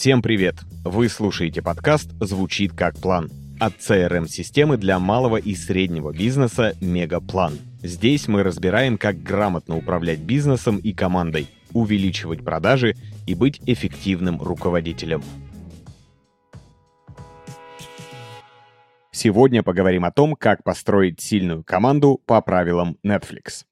Всем привет! Вы слушаете подкаст «Звучит как план» от CRM-системы для малого и среднего бизнеса «Мегаплан». Здесь мы разбираем, как грамотно управлять бизнесом и командой, увеличивать продажи и быть эффективным руководителем. Сегодня поговорим о том, как построить сильную команду по правилам Netflix.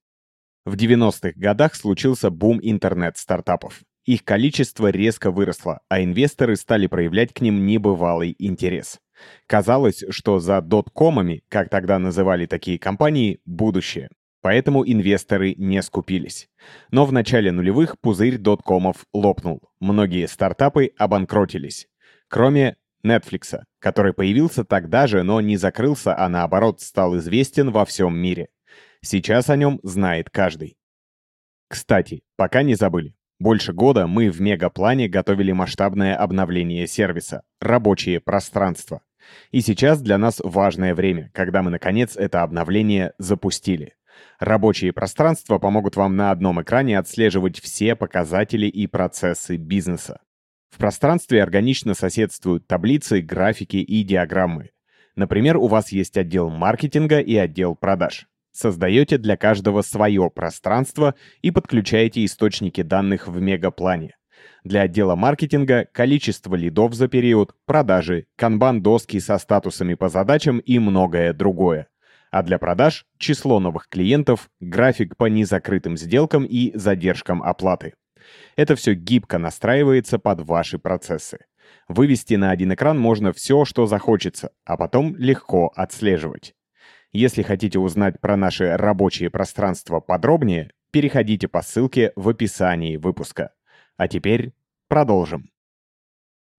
В 90-х годах случился бум интернет-стартапов. Их количество резко выросло, а инвесторы стали проявлять к ним небывалый интерес. Казалось, что за доткомами, как тогда называли такие компании, будущее. Поэтому инвесторы не скупились. Но в начале нулевых пузырь доткомов лопнул. Многие стартапы обанкротились. Кроме Netflix, который появился тогда же, но не закрылся, а наоборот стал известен во всем мире. Сейчас о нем знает каждый. Кстати, пока не забыли, больше года мы в Мегаплане готовили масштабное обновление сервиса — рабочее пространство. И сейчас для нас важное время, когда мы, наконец, это обновление запустили. Рабочие пространства помогут вам на одном экране отслеживать все показатели и процессы бизнеса. В пространстве органично соседствуют таблицы, графики и диаграммы. Например, у вас есть отдел маркетинга и отдел продаж. Создаете для каждого свое пространство и подключаете источники данных в мегаплане. Для отдела маркетинга количество лидов за период, продажи, канбан-доски со статусами по задачам и многое другое. А для продаж – число новых клиентов, график по незакрытым сделкам и задержкам оплаты. Это все гибко настраивается под ваши процессы. Вывести на один экран можно все, что захочется, а потом легко отслеживать. Если хотите узнать про наши рабочие пространства подробнее, переходите по ссылке в описании выпуска. А теперь продолжим.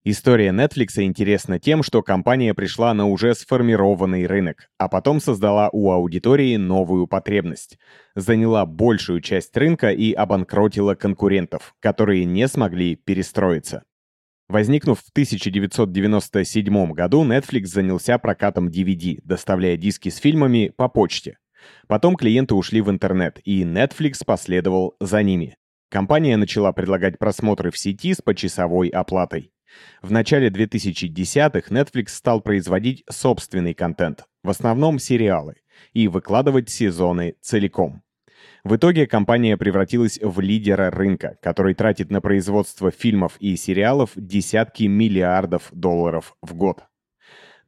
История Netflix интересна тем, что компания пришла на уже сформированный рынок, а потом создала у аудитории новую потребность. Заняла большую часть рынка и обанкротила конкурентов, которые не смогли перестроиться. Возникнув в 1997 году, Netflix занялся прокатом DVD, доставляя диски с фильмами по почте. Потом клиенты ушли в интернет, и Netflix последовал за ними. Компания начала предлагать просмотры в сети с почасовой оплатой. В начале 2010-х Netflix стал производить собственный контент, в основном сериалы, и выкладывать сезоны целиком. В итоге компания превратилась в лидера рынка, который тратит на производство фильмов и сериалов десятки миллиардов долларов в год.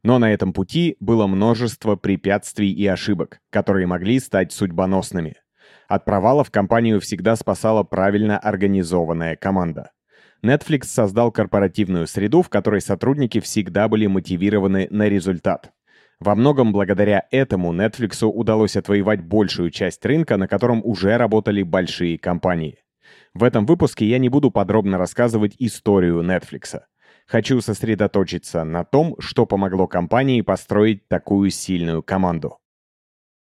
Но на этом пути было множество препятствий и ошибок, которые могли стать судьбоносными. От провалов компанию всегда спасала правильно организованная команда. Netflix создал корпоративную среду, в которой сотрудники всегда были мотивированы на результат. Во многом благодаря этому Netflix удалось отвоевать большую часть рынка, на котором уже работали большие компании. В этом выпуске я не буду подробно рассказывать историю Netflix. Хочу сосредоточиться на том, что помогло компании построить такую сильную команду.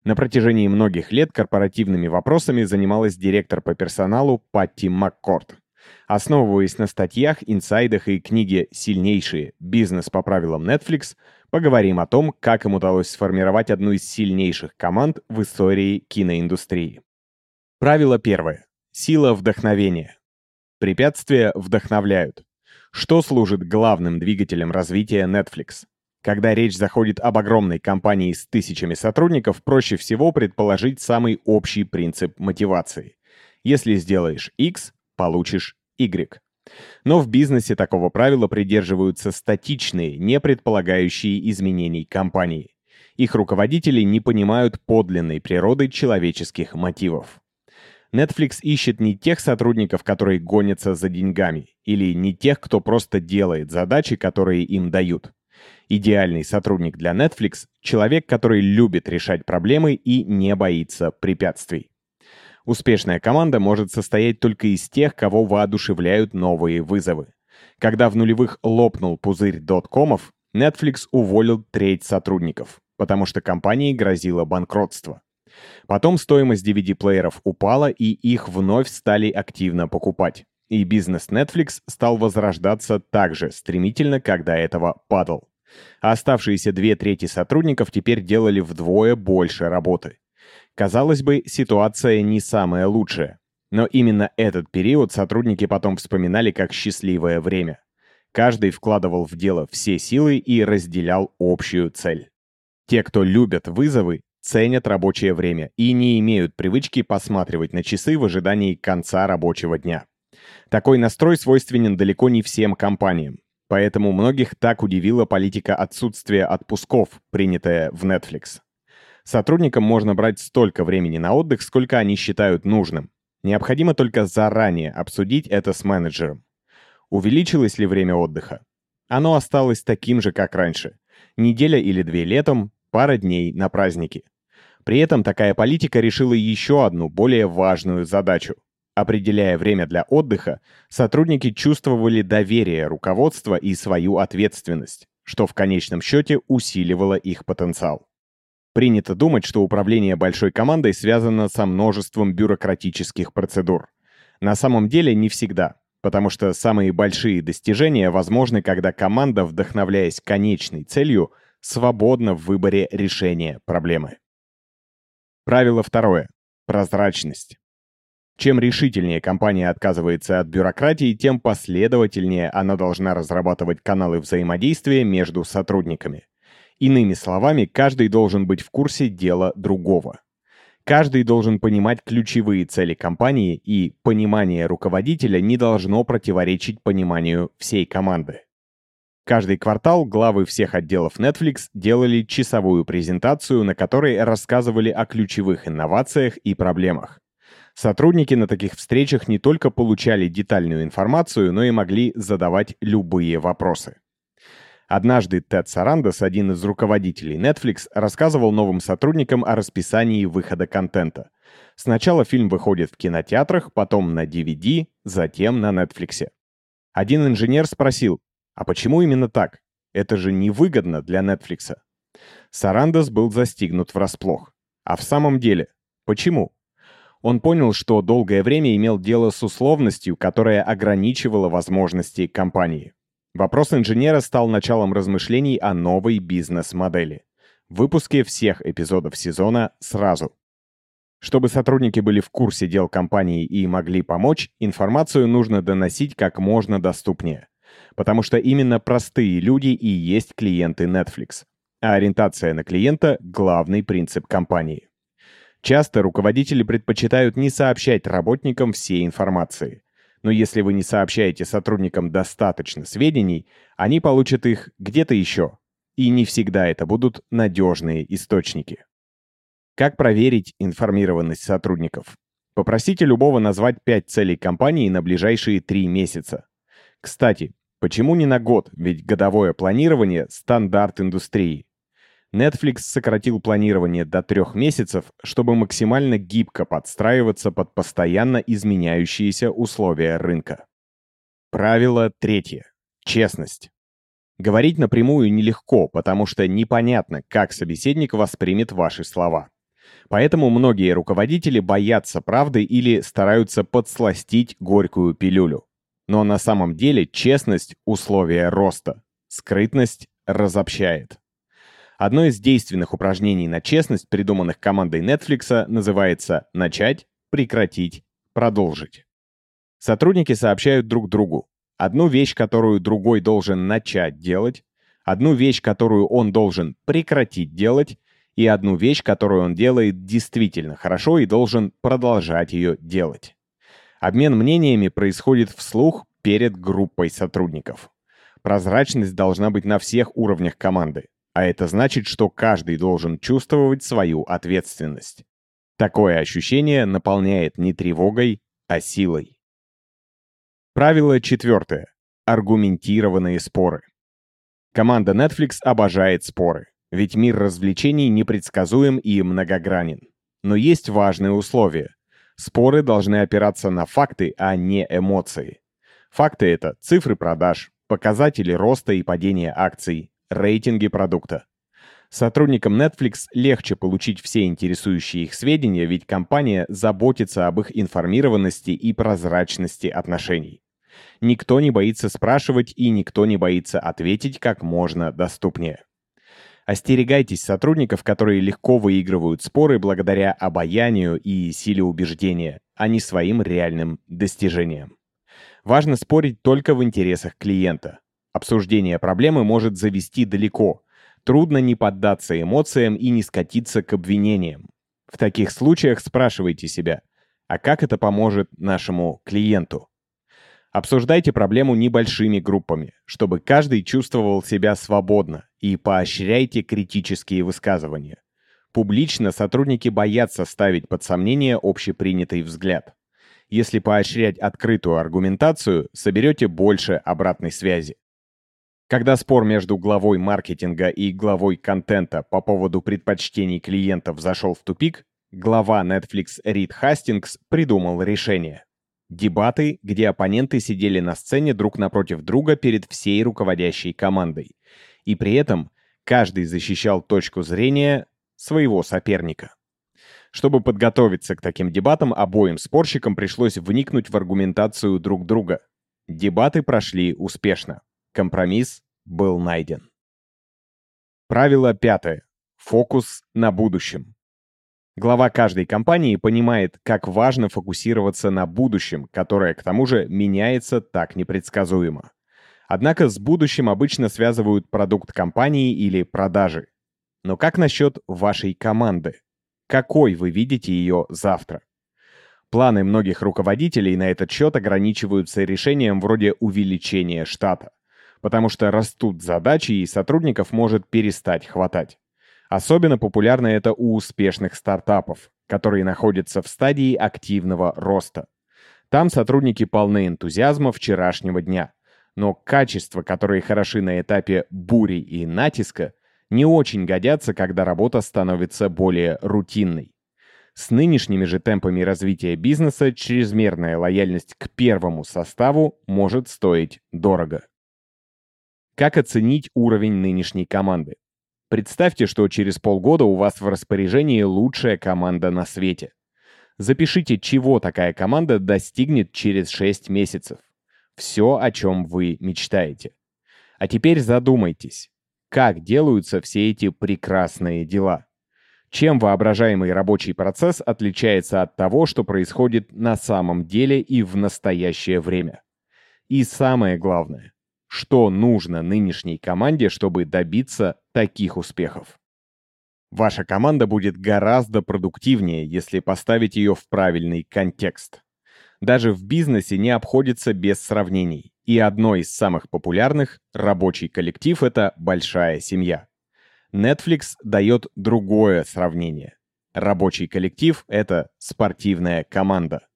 На протяжении многих лет корпоративными вопросами занималась директор по персоналу Патти Маккорд. Основываясь на статьях, инсайдах и книге «Сильнейшие. Бизнес по правилам Netflix», поговорим о том, как им удалось сформировать одну из сильнейших команд в истории киноиндустрии. Правило первое. Сила вдохновения. Препятствия вдохновляют. Что служит главным двигателем развития Netflix? Когда речь заходит об огромной компании с тысячами сотрудников, проще всего предположить самый общий принцип мотивации. Если сделаешь X, получишь Y. Но в бизнесе такого правила придерживаются статичные, не предполагающие изменений компании. Их руководители не понимают подлинной природы человеческих мотивов. Netflix ищет не тех сотрудников, которые гонятся за деньгами, или не тех, кто просто делает задачи, которые им дают. Идеальный сотрудник для Netflix — человек, который любит решать проблемы и не боится препятствий. Успешная команда может состоять только из тех, кого воодушевляют новые вызовы. Когда в нулевых лопнул пузырь доткомов, Netflix уволил треть сотрудников, потому что компании грозило банкротство. Потом стоимость DVD-плееров упала, и их вновь стали активно покупать. И бизнес Netflix стал возрождаться так же стремительно, как до этого падал. А оставшиеся две трети сотрудников теперь делали вдвое больше работы. Казалось бы, ситуация не самая лучшая. Но именно этот период сотрудники потом вспоминали как счастливое время. Каждый вкладывал в дело все силы и разделял общую цель. Те, кто любят вызовы, ценят рабочее время и не имеют привычки посматривать на часы в ожидании конца рабочего дня. Такой настрой свойственен далеко не всем компаниям. Поэтому многих так удивила политика отсутствия отпусков, принятая в Netflix. Сотрудникам можно брать столько времени на отдых, сколько они считают нужным. Необходимо только заранее обсудить это с менеджером. Увеличилось ли время отдыха? Оно осталось таким же, как раньше. Неделя или две летом, пара дней на праздники. При этом такая политика решила еще одну, более важную задачу. Определяя время для отдыха, сотрудники чувствовали доверие руководства и свою ответственность, что в конечном счете усиливало их потенциал. Принято думать, что управление большой командой связано со множеством бюрократических процедур. На самом деле не всегда, потому что самые большие достижения возможны, когда команда, вдохновляясь конечной целью, свободна в выборе решения проблемы. Правило второе. Прозрачность. Чем решительнее компания отказывается от бюрократии, тем последовательнее она должна разрабатывать каналы взаимодействия между сотрудниками. Иными словами, каждый должен быть в курсе дела другого. Каждый должен понимать ключевые цели компании, и понимание руководителя не должно противоречить пониманию всей команды. Каждый квартал главы всех отделов Netflix делали часовую презентацию, на которой рассказывали о ключевых инновациях и проблемах. Сотрудники на таких встречах не только получали детальную информацию, но и могли задавать любые вопросы. Однажды Тед Сарандос, один из руководителей Netflix, рассказывал новым сотрудникам о расписании выхода контента. Сначала фильм выходит в кинотеатрах, потом на DVD, затем на Netflix. Один инженер спросил, а почему именно так? Это же невыгодно для Netflix. Сарандос был застигнут врасплох. А в самом деле, почему? Он понял, что долгое время имел дело с условностью, которая ограничивала возможности компании. Вопрос инженера стал началом размышлений о новой бизнес-модели. В выпуске всех эпизодов сезона сразу. Чтобы сотрудники были в курсе дел компании и могли помочь, информацию нужно доносить как можно доступнее. Потому что именно простые люди и есть клиенты Netflix. А ориентация на клиента – главный принцип компании. Часто руководители предпочитают не сообщать работникам всей информации – но если вы не сообщаете сотрудникам достаточно сведений, они получат их где-то еще. И не всегда это будут надежные источники. Как проверить информированность сотрудников? Попросите любого назвать 5 целей компании на ближайшие 3 месяца. Кстати, почему не на год, ведь годовое планирование – стандарт индустрии. Netflix сократил планирование до трех месяцев, чтобы максимально гибко подстраиваться под постоянно изменяющиеся условия рынка. Правило третье. Честность. Говорить напрямую нелегко, потому что непонятно, как собеседник воспримет ваши слова. Поэтому многие руководители боятся правды или стараются подсластить горькую пилюлю. Но на самом деле честность – условие роста. Скрытность разобщает. Одно из действенных упражнений на честность, придуманных командой Netflix, называется «начать», «прекратить», «продолжить». Сотрудники сообщают друг другу одну вещь, которую другой должен начать делать, одну вещь, которую он должен прекратить делать, и одну вещь, которую он делает действительно хорошо и должен продолжать ее делать. Обмен мнениями происходит вслух перед группой сотрудников. Прозрачность должна быть на всех уровнях команды. А это значит, что каждый должен чувствовать свою ответственность. Такое ощущение наполняет не тревогой, а силой. Правило четвертое. Аргументированные споры. Команда Netflix обожает споры, ведь мир развлечений непредсказуем и многогранен. Но есть важные условия. Споры должны опираться на факты, а не эмоции. Факты — это цифры продаж, показатели роста и падения акций, рейтинги продукта. Сотрудникам Netflix легче получить все интересующие их сведения, ведь компания заботится об их информированности и прозрачности отношений. Никто не боится спрашивать и никто не боится ответить как можно доступнее. Остерегайтесь сотрудников, которые легко выигрывают споры благодаря обаянию и силе убеждения, а не своим реальным достижениям. Важно спорить только в интересах клиента. Обсуждение проблемы может завести далеко. Трудно не поддаться эмоциям и не скатиться к обвинениям. В таких случаях спрашивайте себя, а как это поможет нашему клиенту? Обсуждайте проблему небольшими группами, чтобы каждый чувствовал себя свободно, и поощряйте критические высказывания. Публично сотрудники боятся ставить под сомнение общепринятый взгляд. Если поощрять открытую аргументацию, соберете больше обратной связи. Когда спор между главой маркетинга и главой контента по поводу предпочтений клиентов зашел в тупик, глава Netflix Рид Хастингс придумал решение. Дебаты, где оппоненты сидели на сцене друг напротив друга перед всей руководящей командой. И при этом каждый защищал точку зрения своего соперника. Чтобы подготовиться к таким дебатам, обоим спорщикам пришлось вникнуть в аргументацию друг друга. Дебаты прошли успешно. Компромисс был найден. Правило пятое. Фокус на будущем. Глава каждой компании понимает, как важно фокусироваться на будущем, которое, к тому же, меняется так непредсказуемо. Однако с будущим обычно связывают продукт компании или продажи. Но как насчет вашей команды? какой вы видите ее завтра. Планы многих руководителей на этот счет ограничиваются решением вроде увеличения штата, потому что растут задачи и сотрудников может перестать хватать. Особенно популярно это у успешных стартапов, которые находятся в стадии активного роста. Там сотрудники полны энтузиазма вчерашнего дня, но качества, которые хороши на этапе бури и натиска, не очень годятся, когда работа становится более рутинной. С нынешними же темпами развития бизнеса чрезмерная лояльность к первому составу может стоить дорого. Как оценить уровень нынешней команды? Представьте, что через полгода у вас в распоряжении лучшая команда на свете. Запишите, чего такая команда достигнет через 6 месяцев. Все, о чем вы мечтаете. А теперь задумайтесь, как делаются все эти прекрасные дела. Чем воображаемый рабочий процесс отличается от того, что происходит на самом деле и в настоящее время? И самое главное, что нужно нынешней команде, чтобы добиться таких успехов? Ваша команда будет гораздо продуктивнее, если поставить ее в правильный контекст. Даже в бизнесе не обходится без сравнений. И одно из самых популярных — рабочий коллектив — это большая семья. Netflix дает другое сравнение. Рабочий коллектив — это спортивная команда.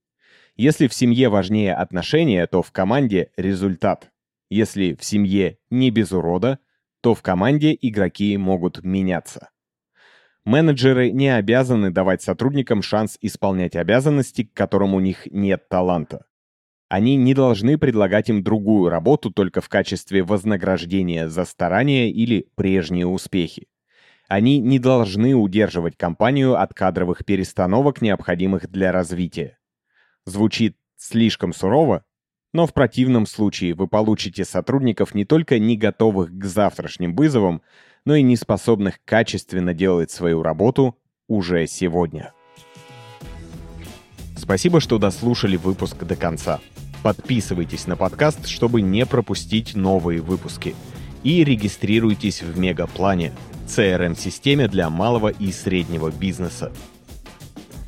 Если в семье важнее отношения, то в команде результат. Если в семье не без урода, то в команде игроки могут меняться. Менеджеры не обязаны давать сотрудникам шанс исполнять обязанности, к которым у них нет таланта. Они не должны предлагать им другую работу только в качестве вознаграждения за старания или прежние успехи. Они не должны удерживать компанию от кадровых перестановок, необходимых для развития. Звучит слишком сурово, но в противном случае вы получите сотрудников не только не готовых к завтрашним вызовам, но и не способных качественно делать свою работу уже сегодня. Спасибо, что дослушали выпуск до конца. Подписывайтесь на подкаст, чтобы не пропустить новые выпуски. И регистрируйтесь в Мегаплане, CRM-системе для малого и среднего бизнеса.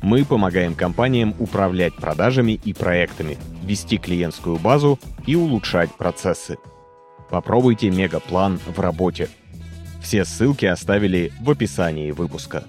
Мы помогаем компаниям управлять продажами и проектами, вести клиентскую базу и улучшать процессы. Попробуйте Мегаплан в работе. Все ссылки оставили в описании выпуска.